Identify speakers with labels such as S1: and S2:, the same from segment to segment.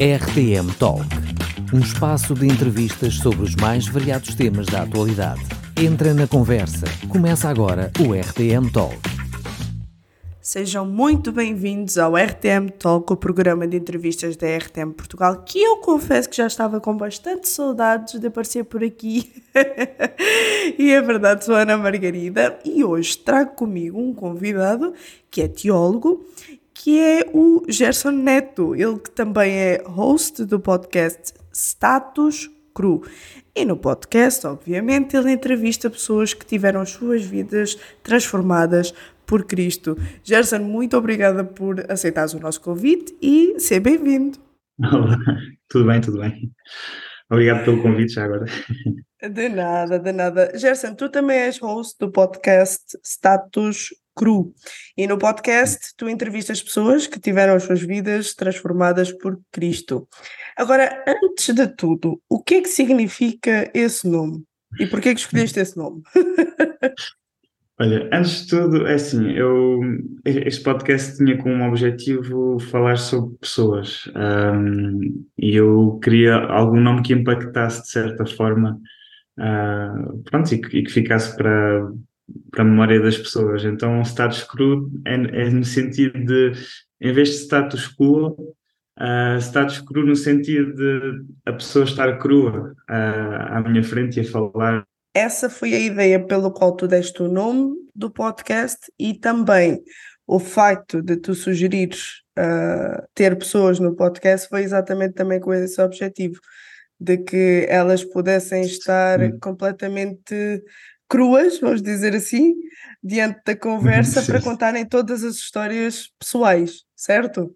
S1: RTM Talk um espaço de entrevistas sobre os mais variados temas da atualidade. Entra na conversa. Começa agora o RTM Talk.
S2: Sejam muito bem-vindos ao RTM Talk, o programa de entrevistas da RTM Portugal, que eu confesso que já estava com bastante saudades de aparecer por aqui. e é verdade, sou Ana Margarida e hoje trago comigo um convidado que é teólogo que é o Gerson Neto, ele que também é host do podcast Status Cru. E no podcast, obviamente, ele entrevista pessoas que tiveram as suas vidas transformadas por Cristo. Gerson, muito obrigada por aceitares o nosso convite e ser bem-vindo.
S3: Olá, tudo bem, tudo bem. Obrigado pelo convite já agora.
S2: De nada, de nada. Gerson, tu também és host do podcast Status Cru. E no podcast tu entrevistas pessoas que tiveram as suas vidas transformadas por Cristo. Agora, antes de tudo, o que é que significa esse nome? E porquê é que escolheste esse nome?
S3: Olha, antes de tudo, é assim, eu, este podcast tinha como objetivo falar sobre pessoas um, e eu queria algum nome que impactasse de certa forma uh, pronto, e e que ficasse para, para a memória das pessoas. Então, status cru é, é no sentido de, em vez de status quo, uh, status cru no sentido de a pessoa estar crua uh, à minha frente e a falar
S2: essa foi a ideia pelo qual tu deste o nome do podcast e também o facto de tu sugerires uh, ter pessoas no podcast foi exatamente também com esse objetivo de que elas pudessem estar Sim. completamente cruas, vamos dizer assim, diante da conversa sim. para contarem todas as histórias pessoais, certo?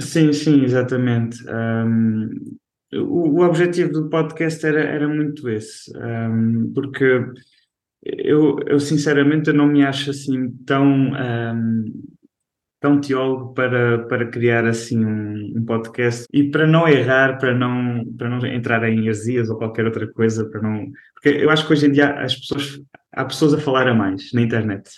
S3: Sim, sim, exatamente. Um, o, o objetivo do podcast era, era muito esse, um, porque eu, eu sinceramente não me acho assim tão, um, tão teólogo para, para criar assim um, um, podcast e para não errar, para não, para não entrar em heresias ou qualquer outra coisa, para não. Porque eu acho que hoje em dia as pessoas, há pessoas a falar a mais na internet.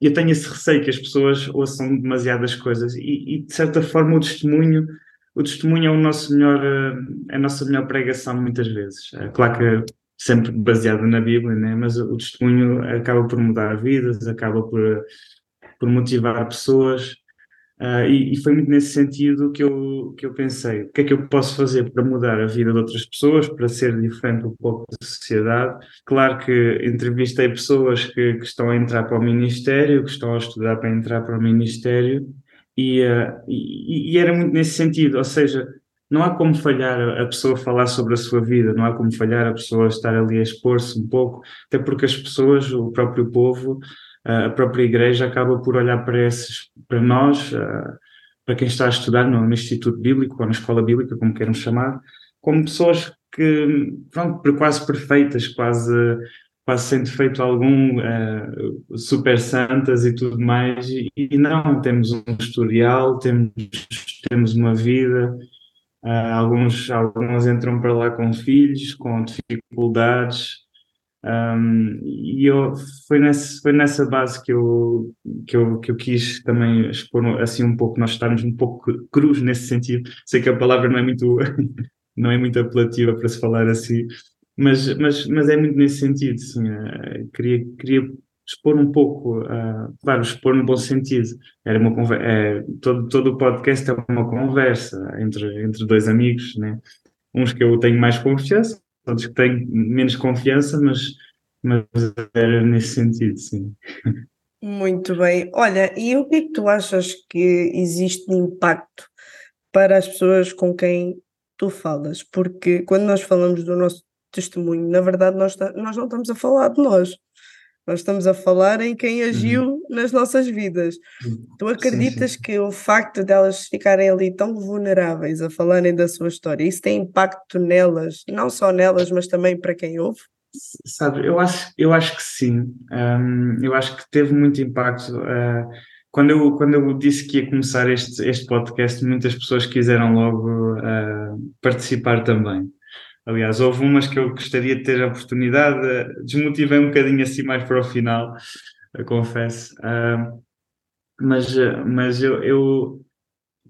S3: E eu tenho esse receio que as pessoas ouçam demasiadas coisas e, e de certa forma o testemunho o testemunho é o nosso melhor, eh, a nossa melhor pregação muitas vezes. É claro que sempre baseado na Bíblia, né? mas o testemunho acaba por mudar vidas, acaba por, por motivar pessoas. Uh, e, e, foi muito nesse sentido que eu, que eu pensei: o que é que eu posso fazer para mudar a vida de outras pessoas, para ser diferente um pouco da sociedade? Claro que entrevistei pessoas que, que estão a entrar para o Ministério, que estão a estudar para entrar para o Ministério, e, uh, e, e, era muito nesse sentido, ou seja, não há como falhar a pessoa falar sobre a sua vida, não há como falhar a pessoa estar ali a expor-se um pouco, até porque as pessoas, o próprio povo, a própria igreja acaba por olhar para esses, para nós, para quem está a estudar no, Instituto Bíblico ou na Escola Bíblica, como queiram chamar, como pessoas que, pronto, quase perfeitas, quase quase sem defeito algum, super santas e tudo mais, e, e, não, temos um historial, temos, temos uma vida, uh, alguns, alguns entram para lá com filhos, com dificuldades, um, e eu, foi, nesse, foi nessa base que eu, que, eu, que eu quis também expor assim um pouco, nós estarmos um pouco cruz nesse sentido, sei que a palavra não é muito, não é muito apelativa para se falar assim, mas, mas, mas é muito nesse sentido, sim. Uh, queria, queria expor um pouco, uh, claro, expor no bom sentido. Era uma é, todo, todo o podcast é uma conversa entre, entre dois amigos, né? Uns que eu tenho mais confiança, outros que tenho menos confiança, mas, mas era nesse sentido, sim.
S2: Muito bem. Olha, e o que é que tu achas que existe de impacto para as pessoas com quem tu falas? Porque quando nós falamos do nosso testemunho. Na verdade, nós, nós não estamos a falar de nós. Nós estamos a falar em quem uhum. agiu uhum. nas nossas vidas. Tu acreditas sim, sim. que o facto delas ficarem ali tão vulneráveis a falarem da sua história, isso tem impacto nelas, não só nelas, mas também para quem ouve?
S3: Sabe, eu acho, eu acho que sim. Um, eu acho que teve muito impacto. Uh, quando, eu, quando eu disse que ia começar este, este podcast, muitas pessoas quiseram logo uh, participar também. Aliás, houve umas que eu gostaria de ter a oportunidade, desmotivei um bocadinho assim mais para o final, confesso. Uh, mas mas eu, eu,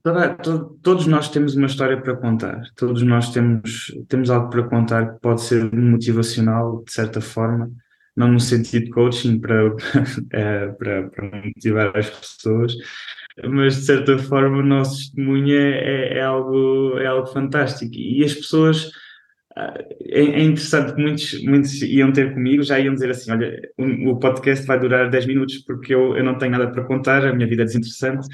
S3: Toda, to, todos nós temos uma história para contar, todos nós temos, temos algo para contar que pode ser motivacional, de certa forma, não no sentido de coaching para, para, para motivar as pessoas, mas de certa forma o nosso testemunho é, é, é, algo, é algo fantástico. E as pessoas é, é, interessante que muitos, muitos iam ter comigo, já iam dizer assim: olha, o, podcast vai durar 10 minutos porque eu, eu não tenho nada para contar, a minha vida é desinteressante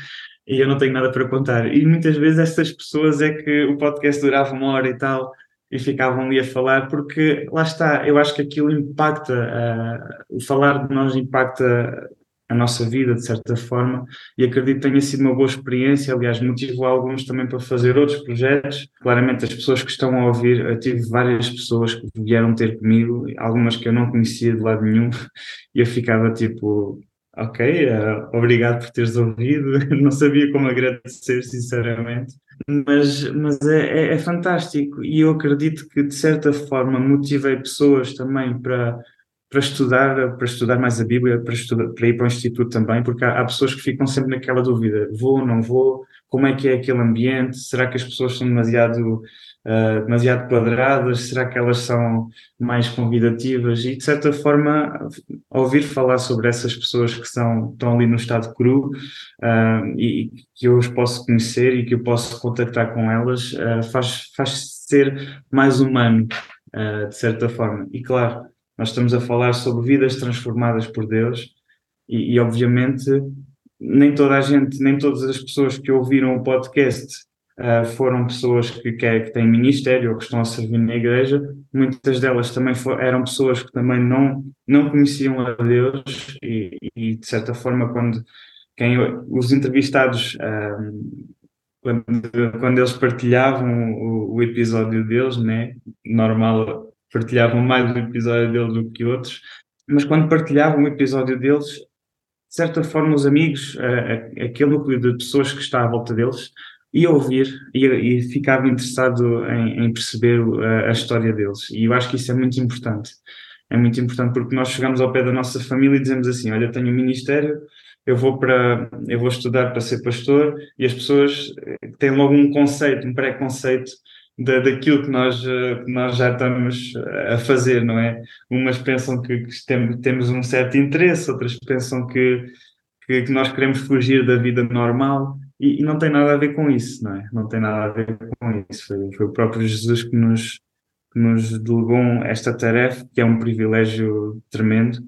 S3: e eu não tenho nada para contar. E muitas vezes essas pessoas é que o podcast durava uma hora e tal e ficavam ali a falar, porque lá está, eu acho que aquilo impacta, uh, o falar de nós impacta a nossa vida de certa forma e acredito que tenha sido uma boa experiência, aliás motivou alguns também para fazer outros projetos, claramente as pessoas que estão a ouvir, eu tive várias pessoas que vieram ter comigo, algumas que eu não conhecia de lado nenhum e eu ficava tipo, ok, uh, obrigado por teres ouvido, não sabia como agradecer sinceramente, mas, mas é, é, é fantástico. E eu acredito que de certa forma motivei pessoas também para para estudar, para estudar mais a Bíblia, para, estudar, para ir para o Instituto também, porque há, há, pessoas que ficam sempre naquela dúvida: vou, não vou? Como é que é aquele ambiente? Será que as pessoas são demasiado, uh, demasiado quadradas? Será que elas são mais convidativas? E de certa forma, ouvir falar sobre essas pessoas que são, estão ali no estado cru uh, e que eu os posso conhecer e que eu posso contactar com elas uh, faz, faz ser mais humano, de certa forma. E claro nós estamos a falar sobre vidas transformadas por Deus e, e, obviamente nem toda a gente, nem todas as pessoas que ouviram o podcast uh, foram pessoas que, que, que, têm ministério ou que estão a servir na igreja. Muitas delas também for, eram pessoas que também não, não conheciam a Deus e, e de certa forma quando quem, os entrevistados uh, quando, quando eles partilhavam o, o episódio deles, né, normal partilhavam mais um episódio deles do que outros, mas quando partilhavam um episódio deles, de certa forma os amigos, aquele núcleo de pessoas que está à volta deles, ia ouvir e, ficava interessado em, em perceber a, a, história deles. E eu acho que isso é muito importante. É muito importante porque nós chegamos ao pé da nossa família e dizemos assim: Olha, tenho um ministério, eu vou para eu vou estudar para ser pastor e as pessoas têm logo um conceito, um preconceito da, daquilo que nós, eh, que nós já estamos eh, a fazer, não é? Umas pensam que, que tem, temos um certo interesse, outras pensam que, que, que, nós queremos fugir da vida normal e, e, não tem nada a ver com isso, não é? Não tem nada a ver com isso. Foi, foi o próprio Jesus que nos, que nos delegou esta tarefa, que é um privilégio tremendo.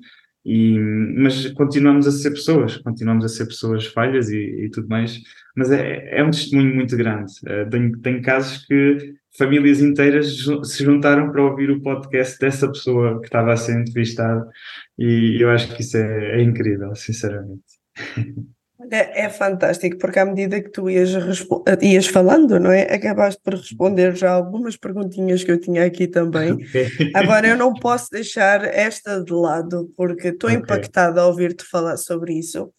S3: E, mas continuamos a ser pessoas, continuamos a ser pessoas falhas e, e tudo mais, mas é, é um testemunho muito grande. Tenho, tenho casos que famílias inteiras se juntaram para ouvir o podcast dessa pessoa que estava a ser entrevistada e eu acho que isso é, é incrível, sinceramente.
S2: É, é, fantástico, porque à medida que tu ias, ias falando, não é? Acabaste por responder já algumas perguntinhas que eu tinha aqui também. Okay. Agora eu não posso deixar esta de lado, porque estou okay. impactada a ouvir-te falar sobre isso,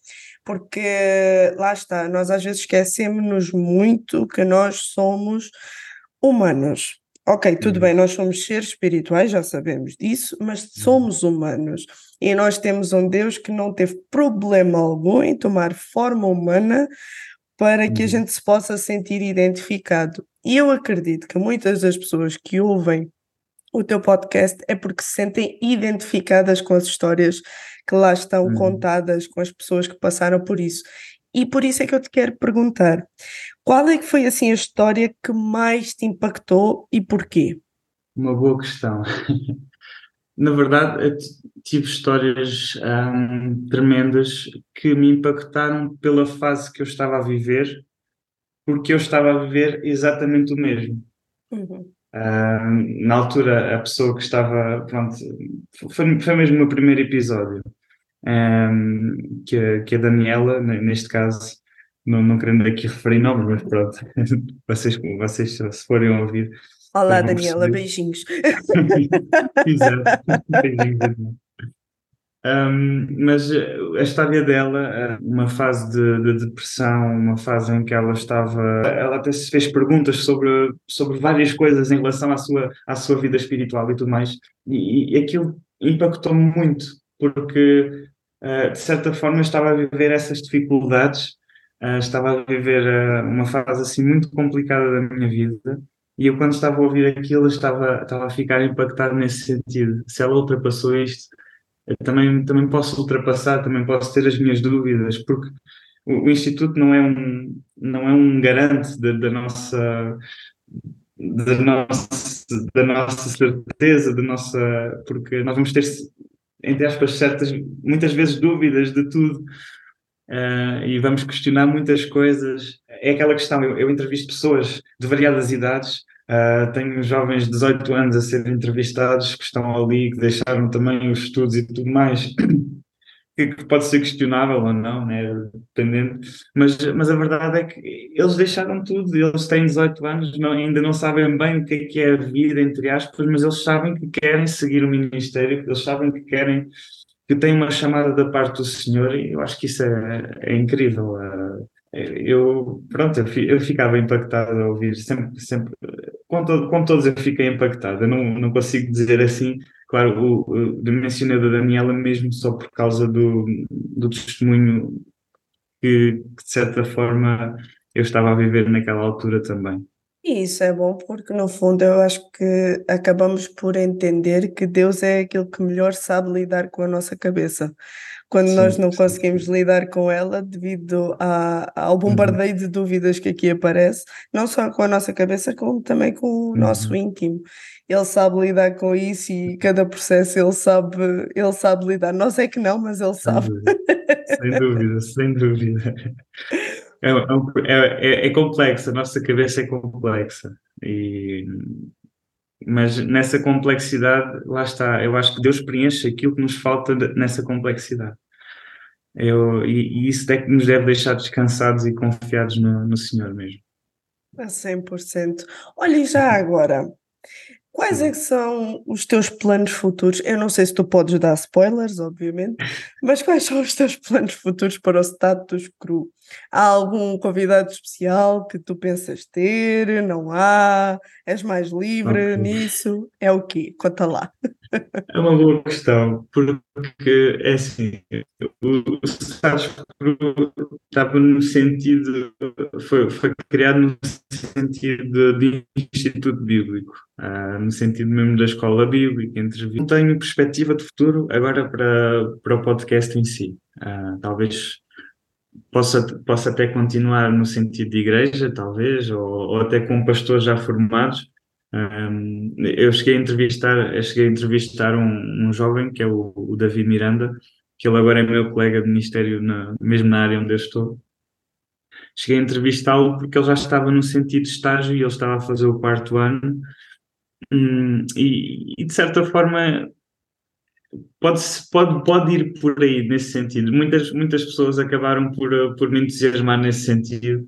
S2: porque lá está, nós às vezes esquecemos-nos muito que nós somos humanos. Ok, tudo uhum. bem, nós somos seres espirituais, já sabemos disso, mas somos humanos e nós temos um Deus que não teve problema algum em tomar forma humana para que a uhum. gente se possa sentir identificado. E eu acredito que muitas das pessoas que ouvem o teu podcast é porque se sentem identificadas com as histórias que lá estão uhum. contadas, com as pessoas que passaram por isso. E por isso é que eu te quero perguntar: qual é que foi assim a história que mais te impactou e porquê?
S3: Uma boa questão. Na verdade, tive histórias hum, tremendas que me impactaram pela fase que eu estava a viver, porque eu estava a viver exatamente o mesmo. Uhum. Hum, na altura, a pessoa que estava. Pronto, foi, foi mesmo o meu primeiro episódio um, que, a, que a Daniela, neste caso, não, não querendo aqui referir nomes, mas pronto, vocês, vocês se forem ouvir.
S2: Olá, Daniela, beijinhos.
S3: Exato, beijinhos. Um, mas a história dela, uma fase de, de, depressão, uma fase em que ela estava, ela até se fez perguntas sobre, sobre várias coisas em relação à sua, à sua vida espiritual e tudo mais, e, e aquilo impactou-me muito, porque uh, de certa forma estava a viver essas dificuldades uh, estava a viver uh, uma fase assim muito complicada da minha vida e eu quando estava a ouvir aquilo estava, estava a ficar impactado nesse sentido. Se ela ultrapassou isto, eu também, também posso ultrapassar, também posso ter as minhas dúvidas, porque o, o Instituto não é um, não é um garante da, da nossa da nossa, da nossa certeza, da nossa, porque nós vamos ter, entre aspas, certas, muitas vezes dúvidas de tudo uh, e vamos questionar muitas coisas. É aquela questão, eu, eu entrevisto pessoas de variadas idades, uh, tenho jovens de 18 anos a serem entrevistados que estão ali, que deixaram também os estudos e tudo mais. que pode ser questionável ou não, né? dependendo, mas, mas a verdade é que eles deixaram tudo, eles têm 18 anos, não, ainda não sabem bem o que é, que é a vida, entre aspas, mas eles sabem que querem seguir o ministério, eles sabem que querem, que têm uma chamada da parte do Senhor, e eu acho que isso é, é incrível. É, eu, pronto, eu ficava impactado a ouvir, sempre, sempre, com, todo, com todos eu fiquei impactado, eu não, não consigo dizer assim, Claro, o, o, mencionei da Daniela mesmo só por causa do, do testemunho que, que, de certa forma, eu estava a viver naquela altura também.
S2: E isso é bom porque, no fundo, eu acho que acabamos por entender que Deus é aquele que melhor sabe lidar com a nossa cabeça quando sim, nós não sim, conseguimos lidar com ela devido a, ao uhum. bombardeio uhum. de dúvidas que aqui aparece, não só com a nossa cabeça, como também com o uhum. nosso íntimo. Ele sabe lidar com isso e cada processo ele sabe, ele sabe lidar. Nós é que não, mas ele sabe.
S3: Sem dúvida, sem dúvida. É, é, é, é complexa, a nossa cabeça é complexa. E mas nessa complexidade, lá está, eu acho que Deus preenche aquilo que nos falta de, nessa complexidade. Eu, e, e, isso é que nos deve deixar descansados e confiados no, no Senhor mesmo.
S2: A 100%. Olha, já agora, Quais é que são os teus planos futuros? Eu não sei se tu podes dar spoilers, obviamente, mas quais são os teus planos futuros para o status cru? Há algum convidado especial que tu pensas ter? Não há? És mais livre okay. nisso? É o quê? Conta lá.
S3: É uma boa questão, porque é assim, o, cru estava no sentido, foi, foi criado no sentido de instituto bíblico, uh, no sentido mesmo da escola bíblica. Não tenho perspectiva de futuro agora para, para o podcast em si. Uh, talvez possa, possa até continuar no sentido de igreja, talvez, ou, ou até com pastores já formados. Um, eu cheguei a entrevistar, cheguei a entrevistar um, um jovem que é o, o, Davi Miranda, que ele agora é meu colega de ministério, na, mesmo na área onde eu estou. Cheguei a entrevistá-lo porque ele já estava no sentido de estágio e ele estava a fazer o quarto ano. Um, e, e, de certa forma pode, pode, pode ir por aí nesse sentido. Muitas, muitas pessoas acabaram por, por me entusiasmar nesse sentido,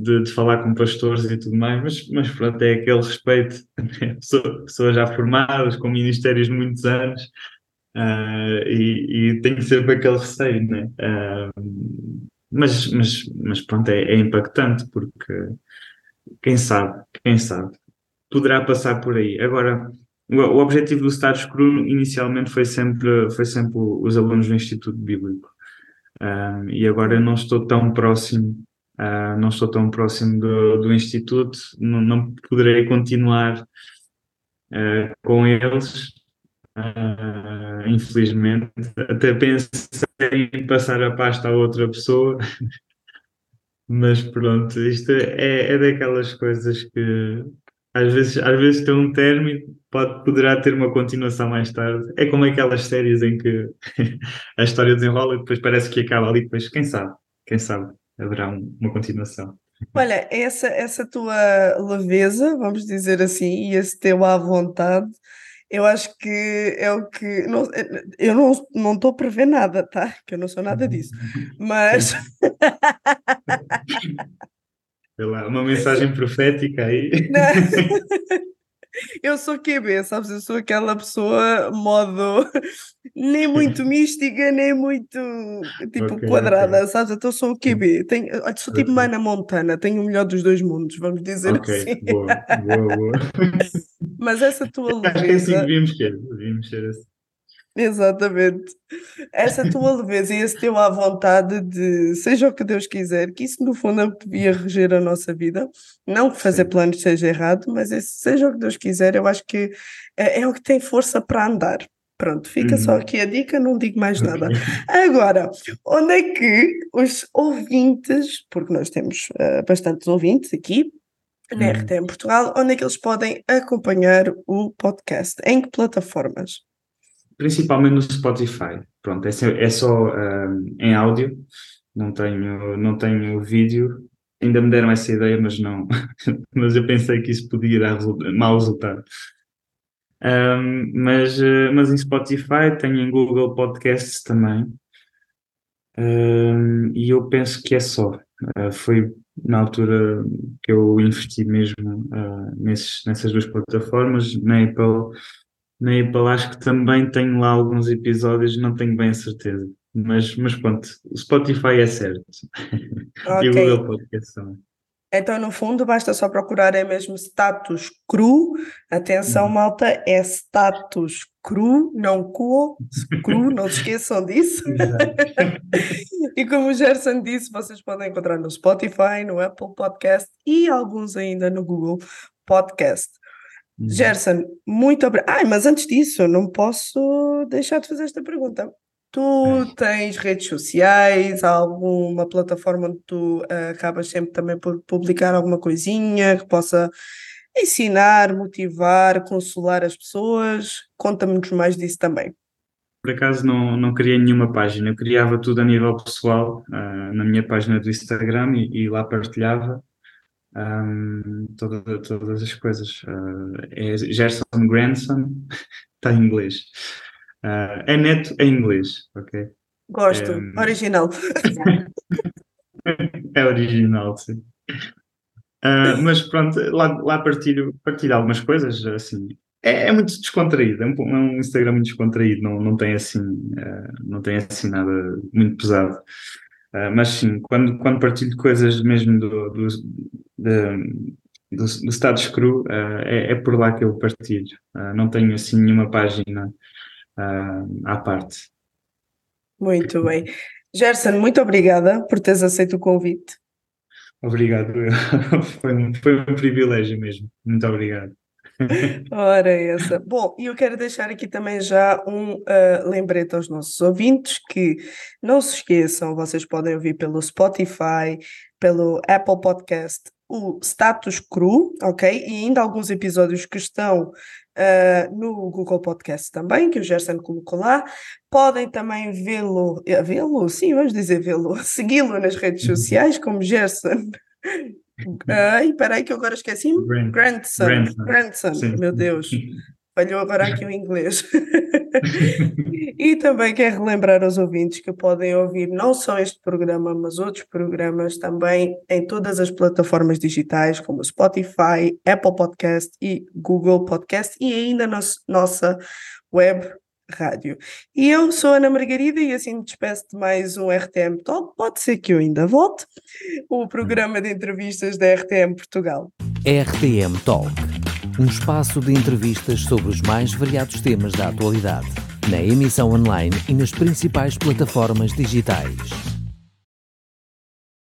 S3: de, de, falar com pastores e tudo mais, mas, mas pronto, é aquele respeito, né? pessoas, já formadas, com ministérios de muitos anos, uh, e, e tenho sempre aquele receio, né? Uh, mas, mas, mas pronto, é, é impactante, porque quem sabe, quem sabe, poderá passar por aí. Agora, o objetivo do status cru inicialmente foi sempre, foi sempre os alunos do Instituto Bíblico. E agora não estou tão próximo, uh, não estou tão próximo do, do Instituto, não, não poderei continuar uh, com eles, infelizmente. Até pensei em passar a pasta a outra pessoa, mas pronto, isto é, é daquelas coisas que às vezes, às vezes tem um término, pode, poderá ter uma continuação mais tarde. É como aquelas séries em que a história desenrola e depois parece que acaba ali, depois quem sabe, quem sabe, haverá um, uma continuação.
S2: Olha, essa, essa tua leveza, vamos dizer assim, e esse teu à vontade, eu acho que é o que. Não, eu não estou a prever nada, tá? Que eu não sou nada disso. Mas.
S3: Sei lá, uma mensagem profética aí.
S2: Eu sou QB, sabes? Eu sou aquela pessoa modo nem muito mística, nem muito tipo okay, quadrada, okay. sabes? Então sou o QB. Tenho, sou tipo Mana Montana, tenho o melhor dos dois mundos, vamos dizer okay, assim. Boa, boa, boa. Mas essa tua leveza.
S3: Acho que é assim devíamos ser, devíamos ser assim.
S2: Exatamente. Essa tua leveza e esse teu à vontade de seja o que Deus quiser, que isso no fundo é o que devia reger a nossa vida. Não que fazer Sim. planos seja errado, mas esse seja o que Deus quiser, eu acho que é, é o que tem força para andar. Pronto, fica uhum. só aqui a dica, não digo mais nada. Agora, onde é que os ouvintes, porque nós temos uh, bastantes ouvintes aqui na uhum. RTM Portugal, onde é que eles podem acompanhar o podcast? Em que plataformas?
S3: Principalmente no Spotify. Pronto, é, é só uh, em áudio, não tenho, não tenho vídeo. Ainda me deram essa ideia, mas não. mas eu pensei que isso podia dar mau resultado. Um, mas, mas em Spotify, tenho em Google Podcasts também. Um, e eu penso que é só. Uh, foi na altura que eu investi mesmo uh, nesses, nessas duas plataformas. Na Apple, na Apple acho que também tenho lá alguns episódios, não tenho bem a certeza. Mas, mas pronto, o Spotify é certo. Okay. e o Google Podcasts também.
S2: Então, no fundo, basta só procurar é mesmo status cru. Atenção, uhum. malta, é status cru, não cool, cru, não se esqueçam disso. e como o Gerson disse, vocês podem encontrar no Spotify, no Apple Podcast e alguns ainda no Google Podcast. Uhum. Gerson, muito obrigado. Ai, mas antes disso, não posso deixar de fazer esta pergunta. Tu tens redes sociais, alguma plataforma onde tu uh, acabas sempre também por publicar alguma coisinha que possa ensinar, motivar, consolar as pessoas? Conta-nos mais disso também.
S3: Por acaso não, não criei nenhuma página, eu criava tudo a nível pessoal uh, na minha página do Instagram e, e lá partilhava um, toda, todas as coisas. Uh, é Gerson Grandson, está em inglês. Uh, é neto em inglês, ok?
S2: Gosto, é, original.
S3: é original, sim. Uh, mas pronto, lá, lá partilho, partilho algumas coisas, assim. É, é muito descontraído, é um, é um, Instagram muito descontraído, não, não, tem assim, uh, não tem assim nada muito pesado. Uh, mas sim, quando, quando partilho coisas mesmo do, do, do, do, do status cru, é, é, por lá que eu partilho. não tenho assim nenhuma página uh, à parte.
S2: Muito bem. Gerson, muito obrigada por teres aceito o convite.
S3: Obrigado, foi, um, foi um privilégio mesmo. Muito obrigado.
S2: Ora, essa. Bom, e eu quero deixar aqui também já um uh, lembrete aos nossos ouvintes que não se esqueçam, vocês podem ouvir pelo Spotify, pelo Apple Podcast, o Status Cru, ok? E ainda alguns episódios que estão uh, no Google Podcast também, que o Gerson colocou lá. Podem também vê-lo, eh, vê-lo, sim, vamos dizer vê-lo, segui-lo nas redes uhum. sociais como Gerson. Ai, peraí que eu agora esqueci-me. Grandson. Grandson. Grandson. Meu Deus. Falhou agora aqui o inglês. e também quero relembrar aos ouvintes que podem ouvir não só este programa, mas outros programas também em todas as plataformas digitais, como Spotify, Apple Podcast e Google Podcast, e ainda na nossa web rádio. E eu sou Ana Margarida e assim me despeço de mais um RTM Talk. Pode ser que eu ainda volte, o programa de entrevistas da RTM Portugal.
S1: RTM Talk um espaço de entrevistas sobre os mais variados temas da atualidade, na emissão online e nas principais plataformas digitais.